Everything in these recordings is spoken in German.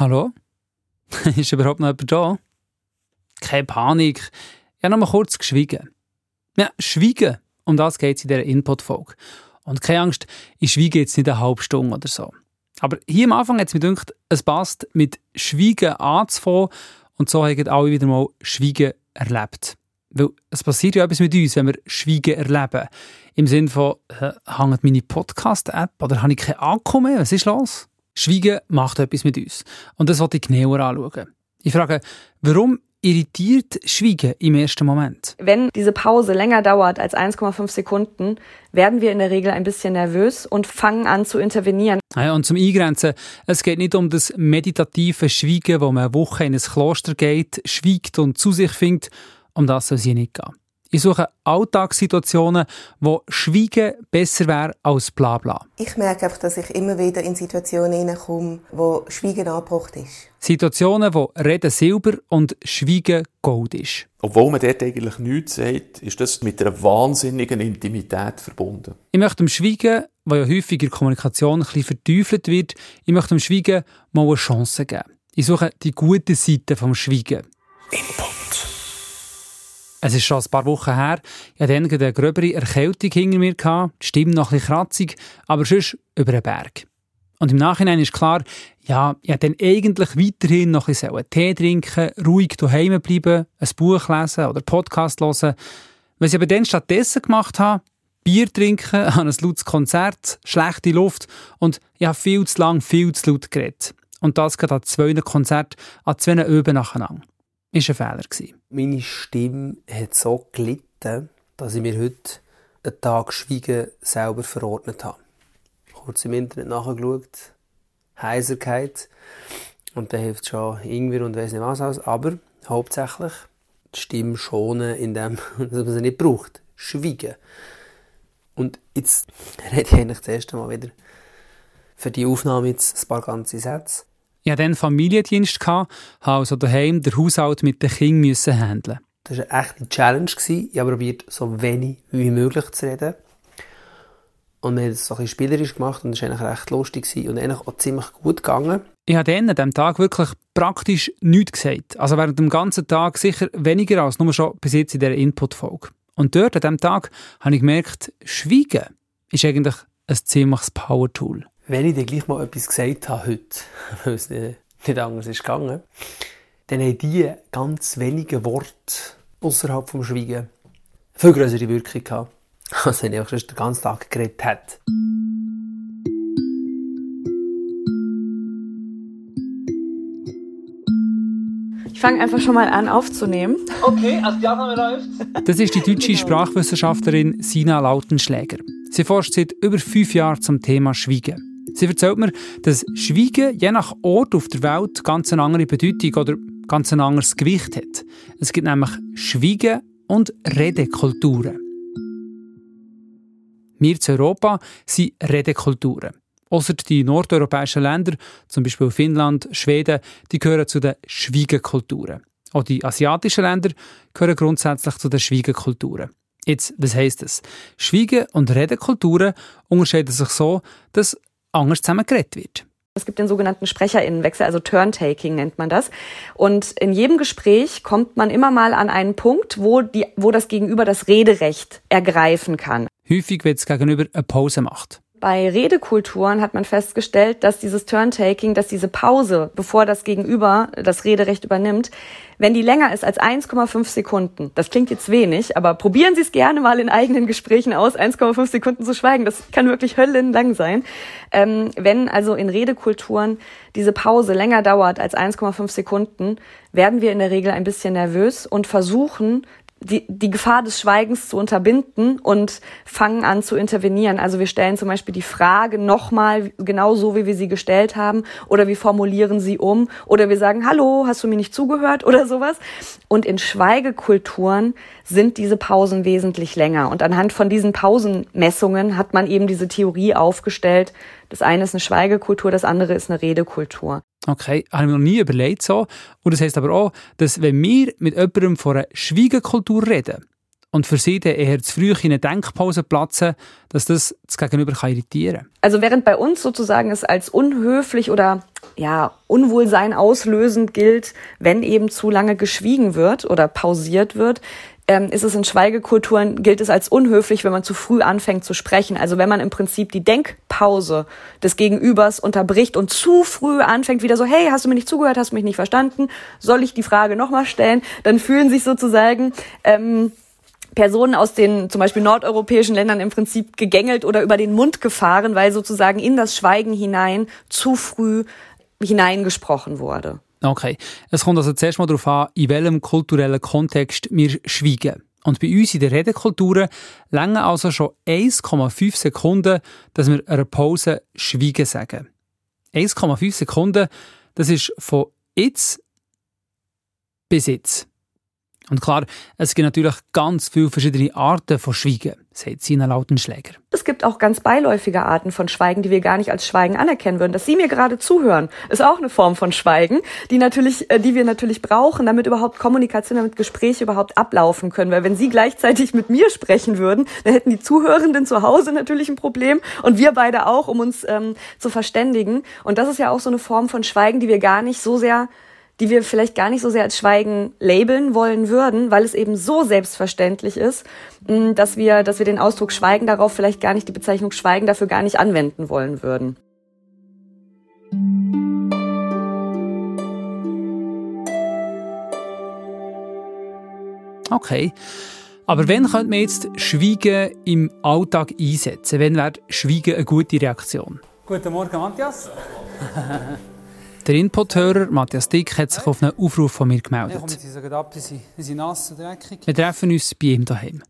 Hallo? Ist überhaupt noch jemand da? Keine Panik. Ich habe noch mal kurz geschwiegen. Ja, schwiegen. Um das geht es in dieser Input-Folge. Und keine Angst, ich schwiege jetzt nicht eine halbe Stunde oder so. Aber hier am Anfang hat es mir gedacht, es passt, mit Schweigen anzufangen. Und so haben alle wieder mal Schweigen erlebt. Weil es passiert ja etwas mit uns, wenn wir Schweigen erleben. Im Sinne von, hängt meine Podcast-App oder habe ich kein Akku mehr? Was ist los? Schweigen macht etwas mit uns. Und das wollte ich genauer anschauen. Ich frage, warum irritiert Schweigen im ersten Moment? Wenn diese Pause länger dauert als 1,5 Sekunden, werden wir in der Regel ein bisschen nervös und fangen an zu intervenieren. Ja, und zum Eingrenzen, es geht nicht um das meditative Schweigen, wo man eine Woche in ein Kloster geht, schweigt und zu sich findet. Um das soll es hier nicht gehen. Ich suche Alltagssituationen, wo Schweigen besser wäre als Blabla. Ich merke einfach, dass ich immer wieder in Situationen hineinkomme, wo Schweigen angebracht ist. Situationen, wo Reden Silber und Schweigen Gold ist. Obwohl man dort eigentlich nichts sagt, ist das mit einer wahnsinnigen Intimität verbunden. Ich möchte dem Schweigen, wo ja häufig in der Kommunikation ein bisschen verteufelt wird, ich möchte dem Schweigen mal eine Chance geben. Ich suche die gute Seite vom Schweigen. Input. Es ist schon ein paar Wochen her. Ich hatte dann eine gröbere Erkältung hinter mir, die Stimme noch ein bisschen kratzig, aber sonst über den Berg. Und im Nachhinein ist klar, ja, ich hätte dann eigentlich weiterhin noch ein Tee trinken, ruhig daheim bleiben, ein Buch lesen oder Podcast hören. Was ich aber dann stattdessen gemacht habe, Bier trinken, an ein lautes Konzert, schlechte Luft und ich habe viel zu lang, viel zu laut geredet. Und das gerade an zwei Konzerten, an zwei Öben nacheinander war ein Fehler. Meine Stimme hat so gelitten, dass ich mir heute einen Tag Schweigen selber verordnet habe. Kurz im Internet nachgeschaut, Heiserkeit, und da hilft schon irgendwie und weiss nicht was aus, aber hauptsächlich die Stimme schonen, indem man sie nicht braucht. Schweigen. Und jetzt rede ich eigentlich das erste Mal wieder für die Aufnahme jetzt ein paar ganze Sätze. Ich hatte dann Familiendienst, habe also daheim den Haushalt mit den Kindern müssen handeln. Das war eine echte Challenge. Ich habe probiert, so wenig wie möglich zu reden. Und wir haben es so ein bisschen spielerisch gemacht und es war eigentlich recht lustig und eigentlich auch ziemlich gut gegangen. Ich habe dann an diesem Tag wirklich praktisch nichts gesagt. Also während dem ganzen Tag sicher weniger als nur schon bis jetzt in dieser Input-Folge. Und dort an diesem Tag habe ich gemerkt, Schweigen ist eigentlich ein ziemliches Power-Tool wenn ich dir gleich mal etwas gesagt habe heute, weil es nicht anders ist gegangen, dann haben die ganz wenigen Worte außerhalb vom Schweigen viel größere Wirkung gehabt, als wenn ich auch den ganzen Tag geredet hätte. Ich fange einfach schon mal an aufzunehmen. Okay, also die Aufnahme läuft. Das ist die deutsche Sprachwissenschaftlerin Sina Lautenschläger. Sie forscht seit über fünf Jahren zum Thema Schweigen. Sie erzählt mir, dass Schweigen je nach Ort auf der Welt ganz eine andere Bedeutung oder ganz ein anderes Gewicht hat. Es gibt nämlich Schweigen und Redekulturen. Wir zu Europa sind Redekulturen. Außer die nordeuropäischen Länder, zum Beispiel Finnland, Schweden, die gehören zu den Schweigekulturen. Auch die asiatischen Länder gehören grundsätzlich zu den Schweigekulturen. Jetzt, was heisst das? Schweigen und Redekulturen unterscheiden sich so, dass anders zusammen geredet wird. Es gibt den sogenannten Sprecherinnenwechsel, also Turntaking nennt man das. Und in jedem Gespräch kommt man immer mal an einen Punkt, wo, die, wo das Gegenüber das Rederecht ergreifen kann. Häufig, wenn es Gegenüber eine Pause macht. Bei Redekulturen hat man festgestellt, dass dieses Turntaking, dass diese Pause, bevor das Gegenüber das Rederecht übernimmt, wenn die länger ist als 1,5 Sekunden, das klingt jetzt wenig, aber probieren Sie es gerne mal in eigenen Gesprächen aus, 1,5 Sekunden zu schweigen, das kann wirklich höllenlang sein. Ähm, wenn also in Redekulturen diese Pause länger dauert als 1,5 Sekunden, werden wir in der Regel ein bisschen nervös und versuchen, die, die Gefahr des Schweigens zu unterbinden und fangen an zu intervenieren. Also wir stellen zum Beispiel die Frage nochmal genau so, wie wir sie gestellt haben, oder wir formulieren sie um, oder wir sagen, hallo, hast du mir nicht zugehört oder sowas. Und in Schweigekulturen sind diese Pausen wesentlich länger. Und anhand von diesen Pausenmessungen hat man eben diese Theorie aufgestellt. Das eine ist eine Schweigekultur, das andere ist eine Redekultur. Okay, habe ich mir noch nie überlegt so. Und das heißt aber auch, dass wenn wir mit jemandem von einer Schweigekultur reden und für sie dann eher zu früh in eine Denkpause platzen, dass das das Gegenüber kann irritieren. Also während bei uns sozusagen es als unhöflich oder ja, Unwohlsein auslösend gilt, wenn eben zu lange geschwiegen wird oder pausiert wird, ähm, ist es in Schweigekulturen, gilt es als unhöflich, wenn man zu früh anfängt zu sprechen. Also wenn man im Prinzip die Denkpause des Gegenübers unterbricht und zu früh anfängt, wieder so, hey, hast du mir nicht zugehört, hast du mich nicht verstanden, soll ich die Frage nochmal stellen, dann fühlen sich sozusagen ähm, Personen aus den zum Beispiel nordeuropäischen Ländern im Prinzip gegängelt oder über den Mund gefahren, weil sozusagen in das Schweigen hinein zu früh hineingesprochen wurde. Okay. Es kommt also zuerst mal darauf an, in welchem kulturellen Kontext wir schweigen. Und bei uns in der Redekultur länger also schon 1,5 Sekunden, dass wir einer Pause schweigen sagen. 1,5 Sekunden, das ist von jetzt bis jetzt. Und klar, es gibt natürlich ganz viele verschiedene Arten von Schweigen, sagt Sina Lautenschläger. Es gibt auch ganz beiläufige Arten von Schweigen, die wir gar nicht als Schweigen anerkennen würden. Dass Sie mir gerade zuhören, ist auch eine Form von Schweigen, die natürlich, äh, die wir natürlich brauchen, damit überhaupt Kommunikation, damit Gespräche überhaupt ablaufen können. Weil wenn Sie gleichzeitig mit mir sprechen würden, dann hätten die Zuhörenden zu Hause natürlich ein Problem und wir beide auch, um uns ähm, zu verständigen. Und das ist ja auch so eine Form von Schweigen, die wir gar nicht so sehr die wir vielleicht gar nicht so sehr als Schweigen labeln wollen würden, weil es eben so selbstverständlich ist, mm, dass wir, dass wir den Ausdruck Schweigen darauf vielleicht gar nicht, die Bezeichnung Schweigen dafür gar nicht anwenden wollen würden. Okay. Aber wenn könnte man jetzt Schweigen im Alltag einsetzen? Wenn wäre Schweigen eine gute Reaktion? Guten Morgen, Matthias. Der Input-Hörer Matthias Dick hat sich auf einen Aufruf von mir gemeldet. Wir treffen uns bei ihm daheim.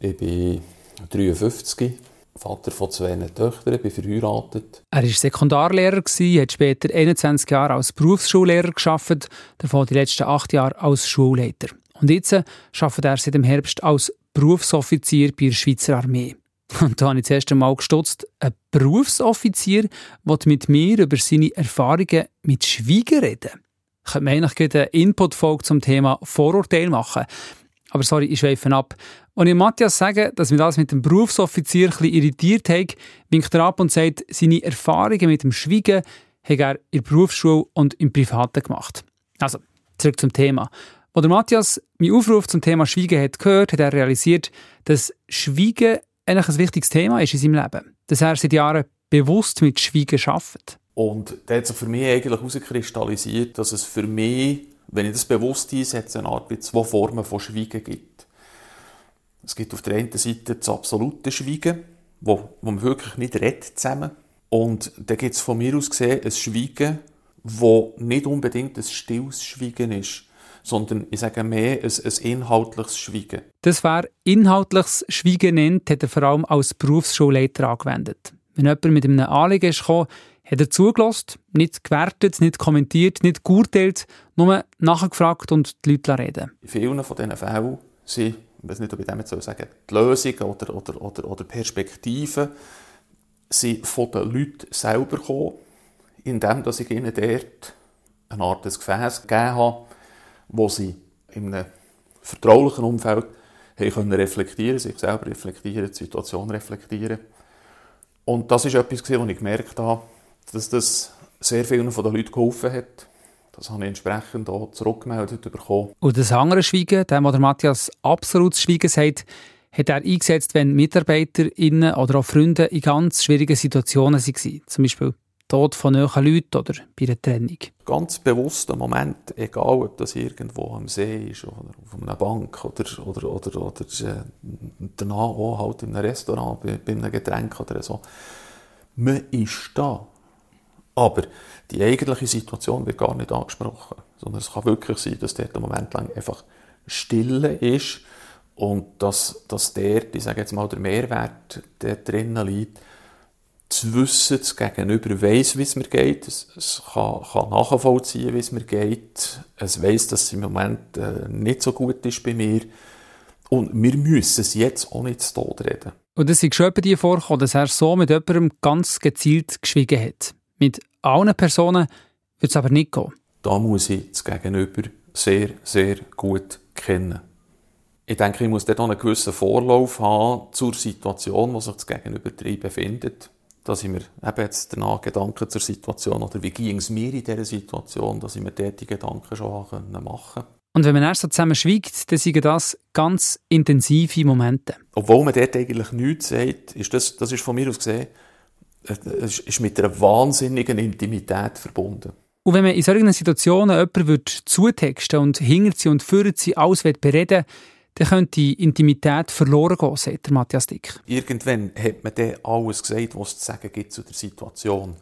Ich bin 53, Vater von zwei Töchtern, bin verheiratet. Er war Sekundarlehrer, hat später 21 Jahre als Berufsschullehrer gearbeitet, davon die letzten acht Jahre als Schulleiter. Und jetzt arbeitet er seit dem Herbst als Berufsoffizier bei der Schweizer Armee. Und da habe ich das erste Mal gestutzt, ein Berufsoffizier will mit mir über seine Erfahrungen mit Schweigen reden. Ich könnte mir eigentlich eine Input-Folge zum Thema Vorurteil machen. Aber sorry, ich schweife ab. Und ich Matthias sage, dass mir das mit dem Berufsoffizier ein irritiert hat, winkt er ab und sagt, seine Erfahrungen mit dem Schweigen hat er in der Berufsschule und im Privaten gemacht. Also, zurück zum Thema. Als der Matthias meinen Aufruf zum Thema Schweigen hat gehört, hat er realisiert, dass Schweigen eigentlich ein wichtiges Thema ist in seinem Leben. Dass er seit Jahren bewusst mit Schweigen arbeitet. Und da hat sich für mich eigentlich herauskristallisiert, dass es für mich, wenn ich das bewusst einsetze, eine Art zwei Formen von Schweigen gibt. Es gibt auf der einen Seite das absolute Schweigen, wo, wo man wirklich nicht redet zusammen. Und da gibt es von mir aus gesehen ein Schweigen, wo nicht unbedingt ein stilles Schweigen ist, sondern ich sage mehr ein, ein inhaltliches Schweigen. Das wäre inhaltliches Schweigen nennt, hat er vor allem als Berufsschulleiter angewendet. Wenn jemand mit einem Anliegen ist gekommen, hat er zugelassen, nicht gewertet, nicht kommentiert, nicht geurteilt, nur nachgefragt und die Leute reden. In vielen von diesen Fällen sind, ich weiß nicht, ob ich damit so sagen die Lösungen oder, oder, oder, oder Perspektiven sind von den Leuten selber gekommen, indem ich ihnen dort eine Art Gefäß gegeben habe, wo sie in einem vertraulichen Umfeld haben können reflektieren, sich selber reflektieren, die Situation reflektieren. Und das ist etwas, was ich gemerkt habe, dass das sehr vielen von den Leuten geholfen hat. Das habe ich entsprechend auch zurückgemeldet bekommen. Und das andere Schweigen, dem, was Matthias absolutes Schweigen sagt, hat er eingesetzt, wenn MitarbeiterInnen oder auch Freunde in ganz schwierigen Situationen waren. Zum Beispiel Tod von nahen Leuten oder bei einer Trennung. Ganz bewusster Moment, egal ob das irgendwo am See ist oder auf einer Bank oder, oder, oder, oder äh, danach auch halt in einem Restaurant, bei, bei einem Getränk oder so. Man ist da. Aber die eigentliche Situation wird gar nicht angesprochen. Sondern es kann wirklich sein, dass dort einen Moment lang einfach Stille ist und dass, dass der, ich sage jetzt mal, der Mehrwert der drinnen liegt, zu wissen, das Gegenüber weiss, wie es mir geht, es, es kann, kann, nachvollziehen, wie es mir geht, es weiss, dass es im Moment äh, nicht so gut ist bei mir und wir müssen es jetzt auch nicht zu Tod reden. Und es ist schon bei dir vorgekommen, dass er so mit jemandem ganz gezielt geschwiegen hat. Mit allen Personen wird es aber nicht gehen. Da muss ich das Gegenüber sehr, sehr gut kennen. Ich denke, ich muss dort auch einen gewissen Vorlauf haben zur Situation, wo sich das Gegenüber drin befindet. Dass ich mir eben jetzt danach Gedanken zur Situation oder wie ging es mir in dieser Situation, dass ich mir dort die Gedanken schon machen konnte. Und wenn man erst so zusammen schweigt, dann sind das ganz intensive Momente. Obwohl man dort eigentlich nichts sagt, ist das, das ist von mir aus gesehen, es ist mit einer wahnsinnigen Intimität verbunden. Und wenn man in solchen Situationen jemanden zutexten und hinter sie und führen sie alles bereden dann könnte die Intimität verloren gehen, sagt Matthias Dick. Irgendwann hat man dann alles gesagt, was es zu sagen gibt zu der Situation.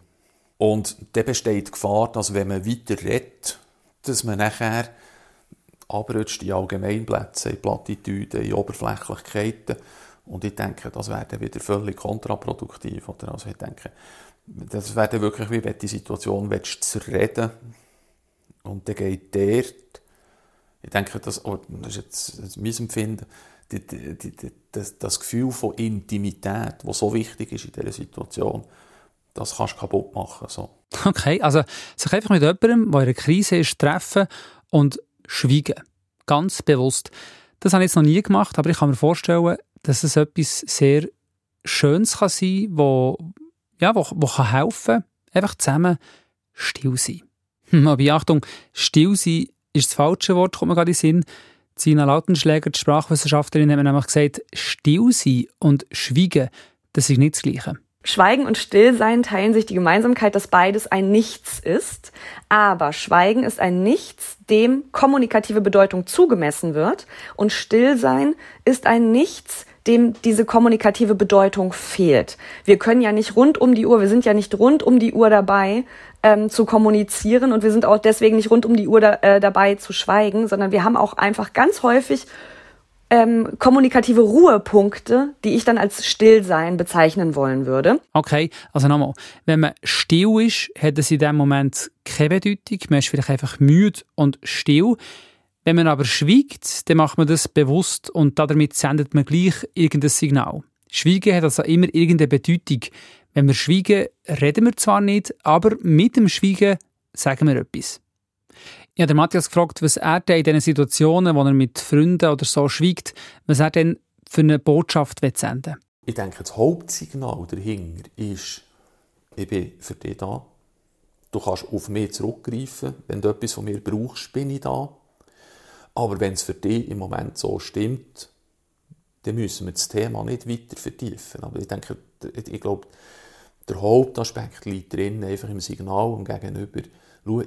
Und dann besteht die Gefahr, dass wenn man weiter redet, dass man nachher abrutscht in Allgemeinplätze, in Plattitüden, in Oberflächlichkeiten. Und ich denke, das wäre dann wieder völlig kontraproduktiv. Oder? Also ich denke, das wäre dann wirklich wie wenn die Situation willst, zu reden und dann geht der ich denke, das, das ist jetzt mein Empfinden, die, die, die, das, das, Gefühl von Intimität, das so wichtig ist in dieser Situation, das kannst du kaputt machen. So. Okay, also sich einfach mit jemandem, der in einer Krise ist, treffen und schweigen. Ganz bewusst. Das habe ich jetzt noch nie gemacht, aber ich kann mir vorstellen, dass es etwas sehr Schönes kann sein kann, wo, ja, wo, wo kann helfen kann, einfach zusammen still sein. Aber Achtung, still sein ist das falsche Wort, kommt mir gerade in den Sinn. Zina Lautenschläger, die Sprachwissenschaftlerin, hat mir nämlich gesagt, still sein und schweigen, das ist nicht das Gleiche. Schweigen und Stillsein teilen sich die Gemeinsamkeit, dass beides ein Nichts ist. Aber Schweigen ist ein Nichts, dem kommunikative Bedeutung zugemessen wird. Und Stillsein ist ein Nichts, dem diese kommunikative Bedeutung fehlt. Wir können ja nicht rund um die Uhr, wir sind ja nicht rund um die Uhr dabei ähm, zu kommunizieren und wir sind auch deswegen nicht rund um die Uhr da, äh, dabei zu schweigen, sondern wir haben auch einfach ganz häufig ähm, kommunikative Ruhepunkte, die ich dann als Stillsein bezeichnen wollen würde. Okay, also nochmal, wenn man still ist, hat es in dem Moment keine Bedeutung, man ist vielleicht einfach müde und still. Wenn man aber schweigt, dann macht man das bewusst und damit sendet man gleich irgendein Signal. Schweigen hat also immer irgendeine Bedeutung. Wenn wir schweigen, reden wir zwar nicht, aber mit dem Schweigen sagen wir etwas. Ich habe Matthias gefragt, was er denn in diesen Situationen, wo er mit Freunden oder so schweigt, was er denn für eine Botschaft senden will. Ich denke, das Hauptsignal dahinter ist, ich bin für dich da. Du kannst auf mich zurückgreifen. Wenn du etwas von mir brauchst, bin ich da. Aber wenn es für dich im Moment so stimmt, dann müssen wir das Thema nicht weiter vertiefen. Aber ich denke, ich glaube, der Hauptaspekt liegt drin, einfach im Signal und gegenüber, schau,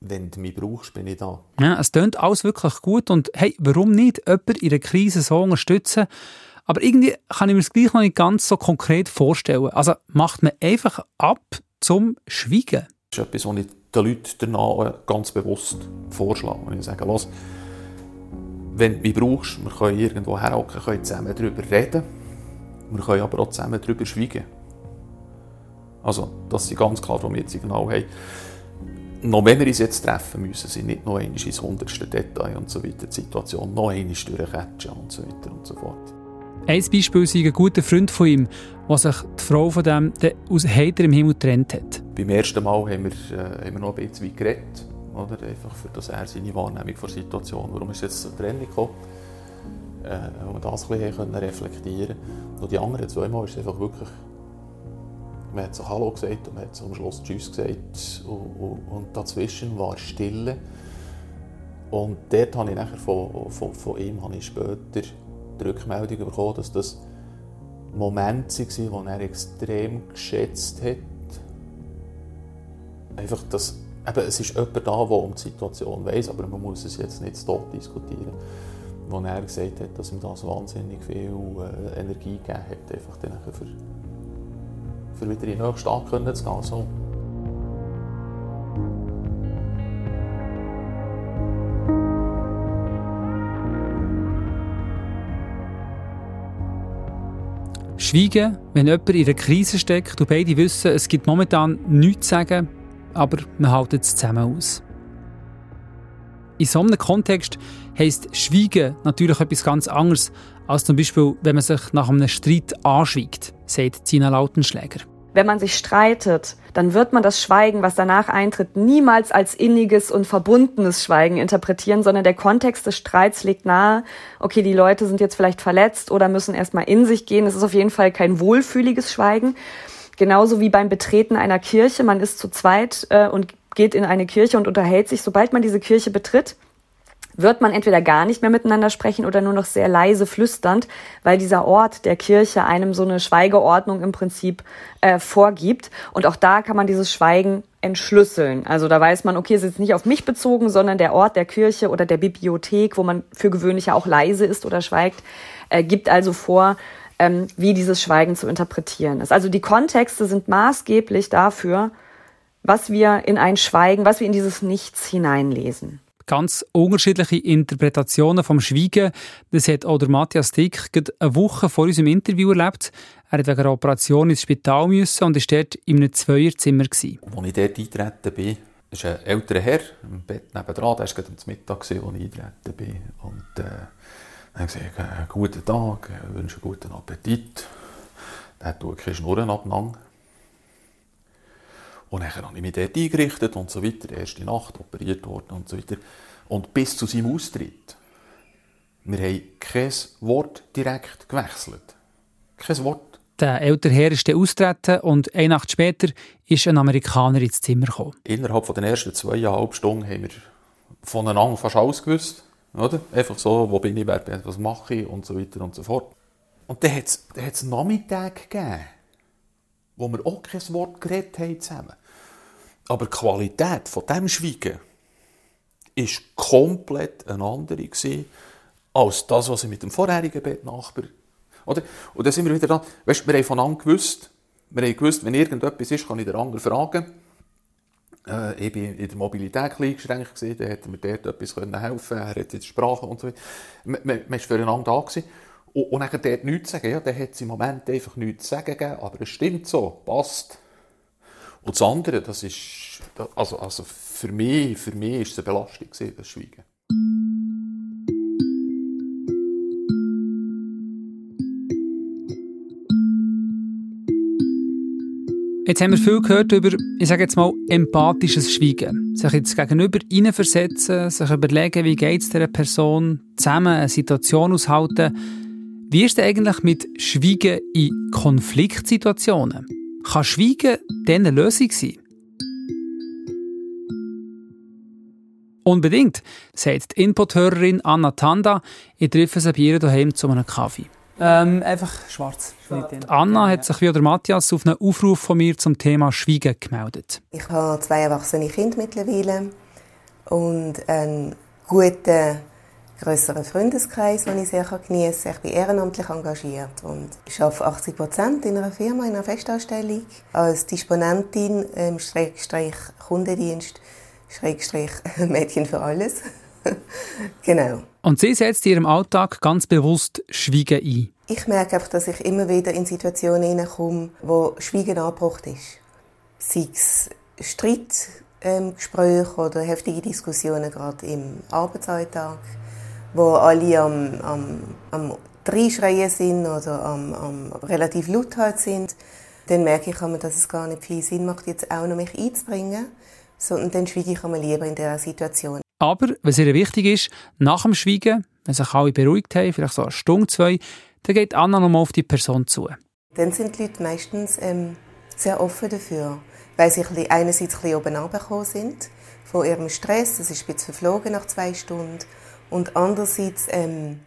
wenn du mich brauchst, bin ich da. Ja, es klingt alles wirklich gut und hey, warum nicht jemanden in einer Krise so unterstützen? Aber irgendwie kann ich mir das gleich noch nicht ganz so konkret vorstellen. Also macht man einfach ab zum Schweigen. Das ist etwas, was ich den Leuten danach ganz bewusst vorschlage. Wenn ich sage, los, wenn du brauchst, wir können irgendwo herhocken, können zusammen darüber reden. Wir können aber auch zusammen darüber schweigen. Also, dass sie ganz klar vom jetzt Signal haben. Noch wenn wir uns jetzt treffen, müssen sie nicht noch einmal ins hundertste Detail und so weiter die Situation noch einmal durchquetschen und so weiter und so fort. Ein Beispiel ist ein guter Freund von ihm, der sich die Frau von dem aus heiterem Himmel getrennt hat. Beim ersten Mal haben wir, äh, haben wir noch ein bisschen geredet oder? Einfach für das er seine Wahrnehmung der Situation, warum ist jetzt zur Trennung gekommen, äh, und das ein bisschen reflektieren Und die anderen zwei Mal ist es einfach wirklich, man hat so Hallo gesagt und man hat am Schluss Tschüss gesagt und, und, und dazwischen war Stille. Und dort habe ich nachher von, von, von ihm habe ich später die Rückmeldung bekommen, dass das Momente waren, die er extrem geschätzt hat. Einfach das eben, es ist jemand da, der um die Situation weiß, aber man muss es jetzt nicht dort diskutieren. Wo er gesagt hat, dass ihm das wahnsinnig viel äh, Energie gegeben hat, einfach dann für, für wieder in den nächsten Tag zu gehen. So. Schweigen, wenn jemand in einer Krise steckt und beide wissen, es gibt momentan nichts zu sagen, aber wir halten es zusammen aus. In so einem Kontext heisst Schweigen natürlich etwas ganz anderes, als zum Beispiel, wenn man sich nach einem Streit anschweigt, sagt Zina Lautenschläger. Wenn man sich streitet, dann wird man das Schweigen, was danach eintritt, niemals als inniges und verbundenes Schweigen interpretieren, sondern der Kontext des Streits legt nahe, okay, die Leute sind jetzt vielleicht verletzt oder müssen erstmal in sich gehen. Es ist auf jeden Fall kein wohlfühliges Schweigen. Genauso wie beim Betreten einer Kirche. Man ist zu zweit äh, und geht in eine Kirche und unterhält sich. Sobald man diese Kirche betritt, wird man entweder gar nicht mehr miteinander sprechen oder nur noch sehr leise flüsternd, weil dieser Ort der Kirche einem so eine Schweigeordnung im Prinzip äh, vorgibt. Und auch da kann man dieses Schweigen entschlüsseln. Also da weiß man, okay, es ist nicht auf mich bezogen, sondern der Ort der Kirche oder der Bibliothek, wo man für gewöhnlich ja auch leise ist oder schweigt, äh, gibt also vor, ähm, wie dieses Schweigen zu interpretieren ist. Also die Kontexte sind maßgeblich dafür, was wir in ein Schweigen, was wir in dieses Nichts hineinlesen ganz unterschiedliche Interpretationen vom Schweigen. Das hat auch der Matthias Dick eine Woche vor unserem Interview erlebt. Er hat wegen einer Operation ins Spital müssen und war dort in einem Zweierzimmer. Als ich dort eingetreten bin, ist ein älterer Herr im Bett nebenan, der war gerade am Mittag, als ich eingetreten bin. Und äh, er hat gesagt, äh, guten Tag, ich wünsche einen guten Appetit. Der hat keine Schnurren abeinander. Und dann habe ich mich dort eingerichtet und so weiter. Die erste Nacht operiert worden und so weiter. Und bis zu seinem Austritt. Wir haben kein Wort direkt gewechselt. Kein Wort. Der ältere Herr ist dann austreten und eine Nacht später ist ein Amerikaner ins Zimmer gekommen. Innerhalb der ersten zweieinhalb Stunden haben wir voneinander fast alles gewusst. Oder? Einfach so, wo bin ich, wer bin ich, was mache ich und so weiter und so fort. Und dann hat es Nachmittag gegeben, wo wir auch kein Wort geredet haben zusammen. Aber die Qualität von dem Schweigen ist komplett eine andere als das, was ich mit dem vorherigen Bettnachbar oder? Und dann sind wir wieder da. Weißt, wir haben voneinander gewusst, wir haben gewusst, wenn irgendetwas ist, kann ich den anderen fragen. Äh, ich war in der Mobilität eingeschränkt, gewesen, dann hätte mir dort etwas helfen können, er hat jetzt Sprache und so weiter. Man, man, füreinander da. Gewesen. Und, und dann dort nichts zu sagen, ja, dann hat es im Moment einfach nichts zu sagen gegeben, aber es stimmt so, passt. Und das andere, das ist, also, also für mich, für mich ist es eine Belastung gewesen, das Schweigen. Jetzt haben wir viel gehört über, ich sage jetzt mal, empathisches Schweigen. Sich jetzt gegenüber hineinversetzen, sich überlegen, wie geht es dieser Person zusammen, eine Situation aushalten. Wie ist es eigentlich mit Schweigen in Konfliktsituationen? Kann Schweigen dann eine Lösung sein? Unbedingt, sagt die Input-Hörerin Anna Tanda. Ich treffe sie bei ihr daheim zu einem Kaffee. Ähm, einfach schwarz. Anna hat sich wie der Matthias auf einen Aufruf von mir zum Thema Schweigen gemeldet. Ich habe zwei erwachsene Kinder mittlerweile und einen guten größeren Freundeskreis, den ich sehr genießen kann. Ich bin ehrenamtlich engagiert und ich arbeite 80 Prozent in einer Firma, in einer Festanstellung, als Disponentin im Schrägstrich Kundendienst, Schrägstrich Mädchen für alles. genau. Und sie setzt in ihrem Alltag ganz bewusst Schweigen ein. Ich merke einfach, dass ich immer wieder in Situationen hineinkomme, wo Schweigen angebracht ist. Sei es Streitgespräche ähm, oder heftige Diskussionen gerade im Arbeitsalltag wo alle am, am, am Dreischreien sind oder am, am relativ laut halt sind, dann merke ich dass es gar nicht viel Sinn macht, jetzt auch noch mich einzubringen, sondern dann schweige ich einmal lieber in dieser Situation. Aber, was sehr wichtig ist, nach dem Schweigen, wenn sich alle beruhigt haben, vielleicht so eine Stunde, zwei, dann geht Anna nochmal auf die Person zu. Dann sind die Leute meistens ähm, sehr offen dafür, weil sie einerseits ein bisschen oben runtergekommen sind von ihrem Stress, das ist ein bisschen verflogen nach zwei Stunden, und andererseits, ähm,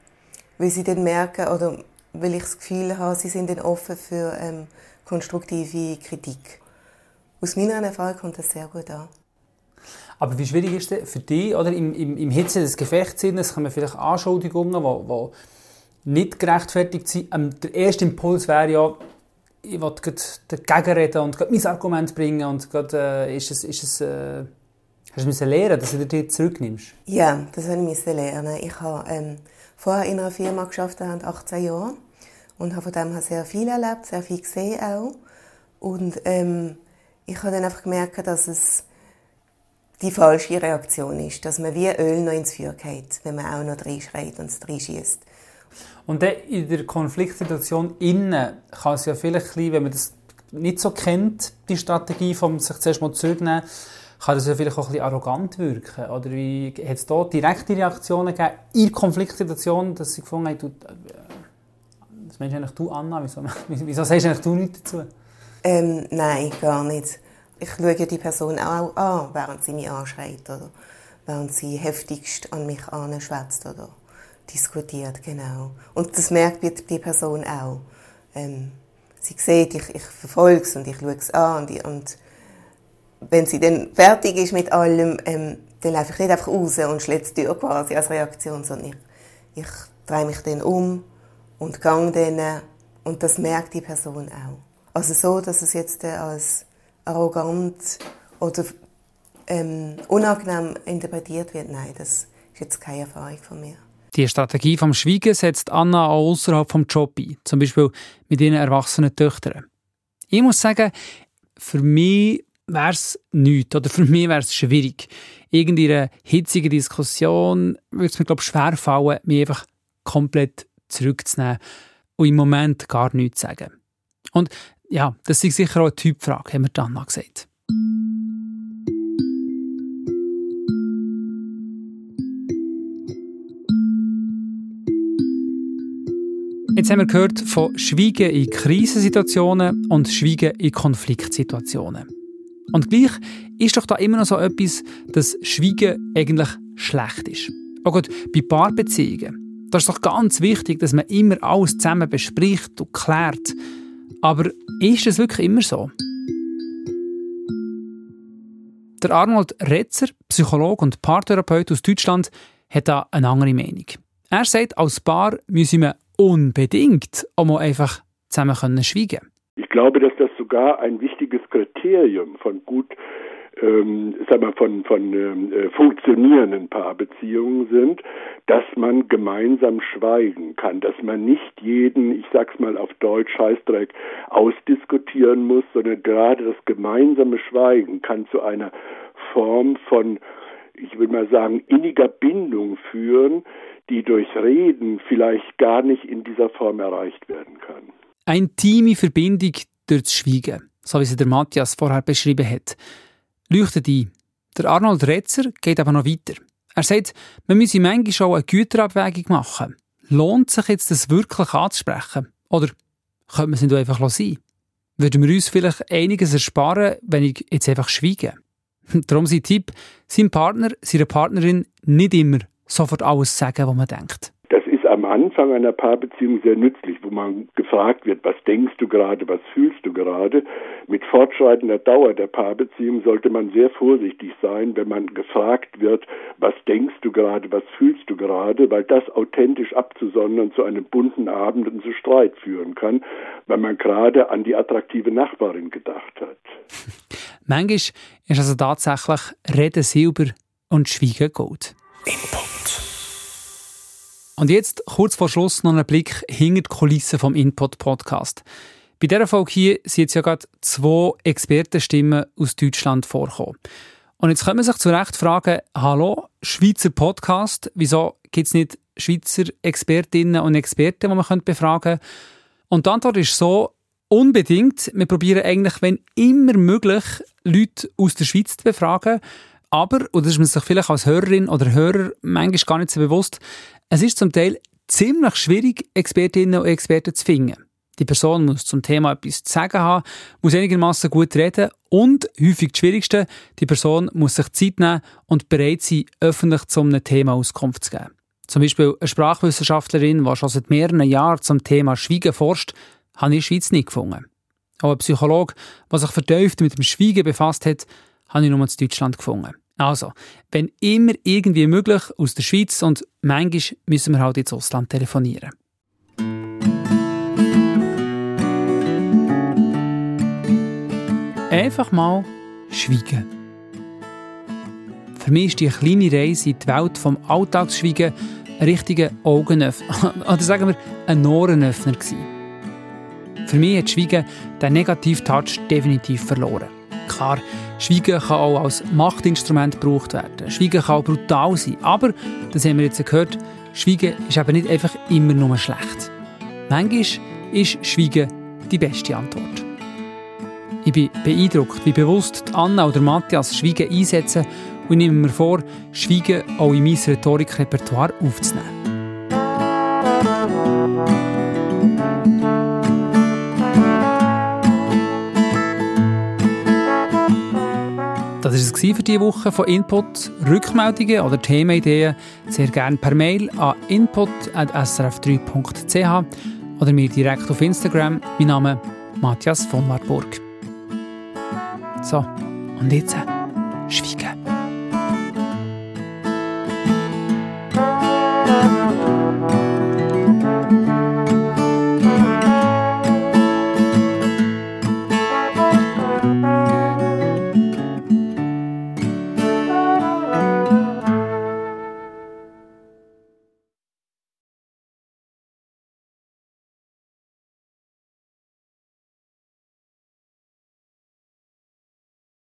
weil sie dann merken, oder weil ich das Gefühl habe, sie sind dann offen für ähm, konstruktive Kritik. Aus meiner Erfahrung kommt das sehr gut an. Aber wie schwierig ist es für dich, oder im, im, im Hitze des Gefechtssinnes kommen vielleicht Anschuldigungen, die, nicht gerechtfertigt sind. Ähm, der erste Impuls wäre ja, ich will dagegen reden und mein Argument bringen und grad, äh, ist es, ist es äh, Hast du lernen, dass du dich zurücknimmst? Ja, das musste ich lernen. Ich habe ähm, vorher in einer Firma geschafft, 18 Jahre und habe von dem sehr viel erlebt, sehr viel gesehen auch. Und ähm, ich habe dann einfach gemerkt, dass es die falsche Reaktion ist, dass man wie Öl noch ins Feuer geht, wenn man auch noch reinschreit und es reinschießt. Und dann in der Konfliktsituation innen kann es ja vielleicht, wenn man das nicht so kennt, die Strategie, von sich zuerst mal zurücknehmen, kann das ja vielleicht auch ein bisschen arrogant wirken. Oder wie hat es da direkte Reaktionen gegeben in Konfliktsituationen, dass sie gefunden haben, du, äh, was meinst eigentlich du, Anna? Wieso, wieso sagst du eigentlich du nichts dazu? Ähm, nein, gar nicht. Ich schaue die Person auch an, während sie mich anschreit oder während sie heftigst an mich anschwätzt oder diskutiert, genau. Und das merkt die Person auch. Ähm, sie sieht, ich, ich verfolge es und ich schaue es an und, und wenn sie dann fertig ist mit allem, ähm, dann laufe ich nicht einfach raus und schließe die Tür quasi als Reaktion, sondern ich, ich drehe mich dann um und gehe dann und das merkt die Person auch. Also so, dass es jetzt äh, als arrogant oder ähm, unangenehm interpretiert wird, nein, das ist jetzt keine Erfahrung von mir. Die Strategie vom Schweigen setzt Anna auch außerhalb vom Job ein, zum Beispiel mit ihren erwachsenen Töchtern. Ich muss sagen, für mich wäre es nichts oder für mich wäre es schwierig. Irgendeine hitzige Diskussion würde es mir glaube ich, schwer fallen, mich einfach komplett zurückzunehmen und im Moment gar nichts zu sagen. Und ja, das ist sicher auch eine Typfrage, haben wir dann noch gesagt. Jetzt haben wir gehört von Schweigen in Krisensituationen und Schweigen in Konfliktsituationen. Und gleich ist doch da immer noch so etwas, dass Schweigen eigentlich schlecht ist. Auch gut, bei Paarbeziehungen. Da ist doch ganz wichtig, dass man immer alles zusammen bespricht und klärt. Aber ist es wirklich immer so? Der Arnold Retzer, Psychologe und Paartherapeut aus Deutschland, hat da eine andere Meinung. Er sagt, als Paar müsse man unbedingt auch einfach zusammen können schweigen. Ich glaube, dass das sogar ein wichtiges Kriterium von gut ähm, sag mal, von, von ähm, äh, funktionierenden Paarbeziehungen sind, dass man gemeinsam schweigen kann, dass man nicht jeden, ich sag's mal auf Deutsch, Scheißdreck ausdiskutieren muss, sondern gerade das gemeinsame Schweigen kann zu einer Form von, ich will mal sagen, inniger Bindung führen, die durch Reden vielleicht gar nicht in dieser Form erreicht werden kann. Eine Team Verbindung durch das Schweigen, so wie sie der Matthias vorher beschrieben hat, leuchtet ein. Der Arnold Retzer geht aber noch weiter. Er sagt, man müsse manchmal schon eine Güterabwägung machen. Lohnt sich jetzt das wirklich anzusprechen? Oder könnte man es nicht einfach sein? Würden wir uns vielleicht einiges ersparen, wenn ich jetzt einfach schweige? Darum sein Tipp, seinem Partner, seiner Partnerin nicht immer sofort alles sagen, was man denkt. Ist am Anfang einer Paarbeziehung sehr nützlich, wo man gefragt wird, was denkst du gerade, was fühlst du gerade. Mit fortschreitender Dauer der Paarbeziehung sollte man sehr vorsichtig sein, wenn man gefragt wird, was denkst du gerade, was fühlst du gerade, weil das authentisch abzusondern zu einem bunten Abend und zu Streit führen kann, weil man gerade an die attraktive Nachbarin gedacht hat. Manchmal ist also tatsächlich Reden Silber und Schweigen Gold. Input. Und jetzt kurz vor Schluss noch ein Blick hinter die Kulissen vom Input Podcast. Bei dieser Folge hier sind jetzt ja gerade zwei Expertenstimmen aus Deutschland vorkommen. Und jetzt kann man sich zu Recht fragen, hallo, Schweizer Podcast, wieso gibt es nicht Schweizer Expertinnen und Experten, die man befragen könnte? Und die Antwort ist so, unbedingt. Wir probieren eigentlich, wenn immer möglich, Leute aus der Schweiz zu befragen. Aber, und das ist man sich vielleicht als Hörerin oder Hörer manchmal gar nicht so bewusst, es ist zum Teil ziemlich schwierig, Expertinnen und Experten zu finden. Die Person muss zum Thema etwas zu sagen haben, muss einigermaßen gut reden und, häufig das Schwierigste, die Person muss sich Zeit nehmen und bereit sein, öffentlich zu einem Thema Auskunft zu geben. Zum Beispiel eine Sprachwissenschaftlerin, die schon seit mehreren Jahren zum Thema Schweigen forscht, habe ich in der Schweiz nicht gefunden. Auch ein Psychologe, der sich vertieft mit dem Schweigen befasst hat, habe ich nur in Deutschland gefunden. Also, wenn immer irgendwie möglich, aus der Schweiz und manchmal müssen wir halt ins Ausland telefonieren. Einfach mal schweigen. Für mich ist die kleine Reise in die Welt vom Alltagsschweigen ein richtiger Augenöffner, oder sagen wir, ein Ohrenöffner gewesen. Für mich hat Schweigen den negativen Touch definitiv verloren. Klar, Schweigen kann auch als Machtinstrument gebraucht werden. Schweigen kann auch brutal sein. Aber, das haben wir jetzt gehört, Schweigen ist eben nicht einfach immer nur schlecht. Manchmal ist Schweigen die beste Antwort. Ich bin beeindruckt, wie bewusst Anna oder Matthias Schweigen einsetzen und nehme mir vor, Schweigen auch in mein Rhetorikrepertoire aufzunehmen. Das war es für diese Woche von Input. Rückmeldungen oder Themenideen sehr gerne per Mail an input.srf3.ch oder mir direkt auf Instagram. Mein Name Matthias von Warburg. So, und jetzt äh, schweigen.